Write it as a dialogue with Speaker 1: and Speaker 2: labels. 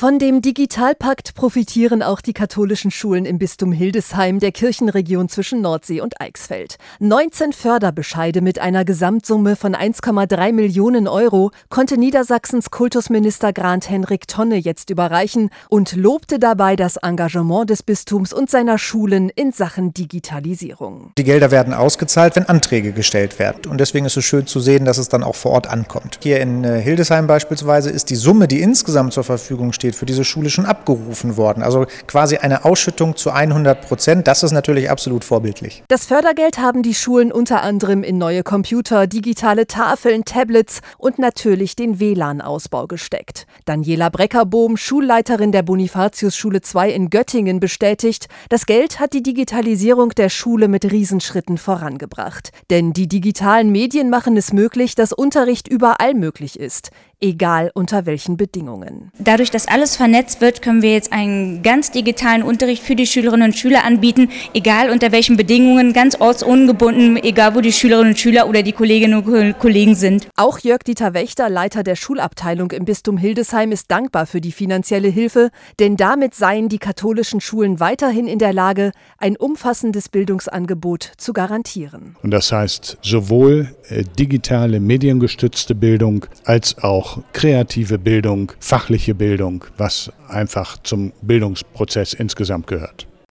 Speaker 1: Von dem Digitalpakt profitieren auch die katholischen Schulen im Bistum Hildesheim, der Kirchenregion zwischen Nordsee und Eichsfeld. 19 Förderbescheide mit einer Gesamtsumme von 1,3 Millionen Euro konnte Niedersachsens Kultusminister Grant Henrik Tonne jetzt überreichen und lobte dabei das Engagement des Bistums und seiner Schulen in Sachen Digitalisierung.
Speaker 2: Die Gelder werden ausgezahlt, wenn Anträge gestellt werden. Und deswegen ist es schön zu sehen, dass es dann auch vor Ort ankommt. Hier in äh, Hildesheim beispielsweise ist die Summe, die insgesamt zur Verfügung steht, für diese Schule schon abgerufen worden. Also quasi eine Ausschüttung zu 100 Prozent. Das ist natürlich absolut vorbildlich.
Speaker 1: Das Fördergeld haben die Schulen unter anderem in neue Computer, digitale Tafeln, Tablets und natürlich den WLAN-Ausbau gesteckt. Daniela Breckerbohm, Schulleiterin der Bonifatius-Schule 2 in Göttingen, bestätigt, das Geld hat die Digitalisierung der Schule mit Riesenschritten vorangebracht. Denn die digitalen Medien machen es möglich, dass Unterricht überall möglich ist egal unter welchen Bedingungen.
Speaker 3: Dadurch, dass alles vernetzt wird, können wir jetzt einen ganz digitalen Unterricht für die Schülerinnen und Schüler anbieten, egal unter welchen Bedingungen, ganz ortsungebunden, egal wo die Schülerinnen und Schüler oder die Kolleginnen und Kollegen sind.
Speaker 1: Auch Jörg-Dieter Wächter, Leiter der Schulabteilung im Bistum Hildesheim, ist dankbar für die finanzielle Hilfe, denn damit seien die katholischen Schulen weiterhin in der Lage, ein umfassendes Bildungsangebot zu garantieren.
Speaker 4: Und das heißt sowohl äh, digitale, mediengestützte Bildung als auch kreative Bildung, fachliche Bildung, was einfach zum Bildungsprozess insgesamt gehört.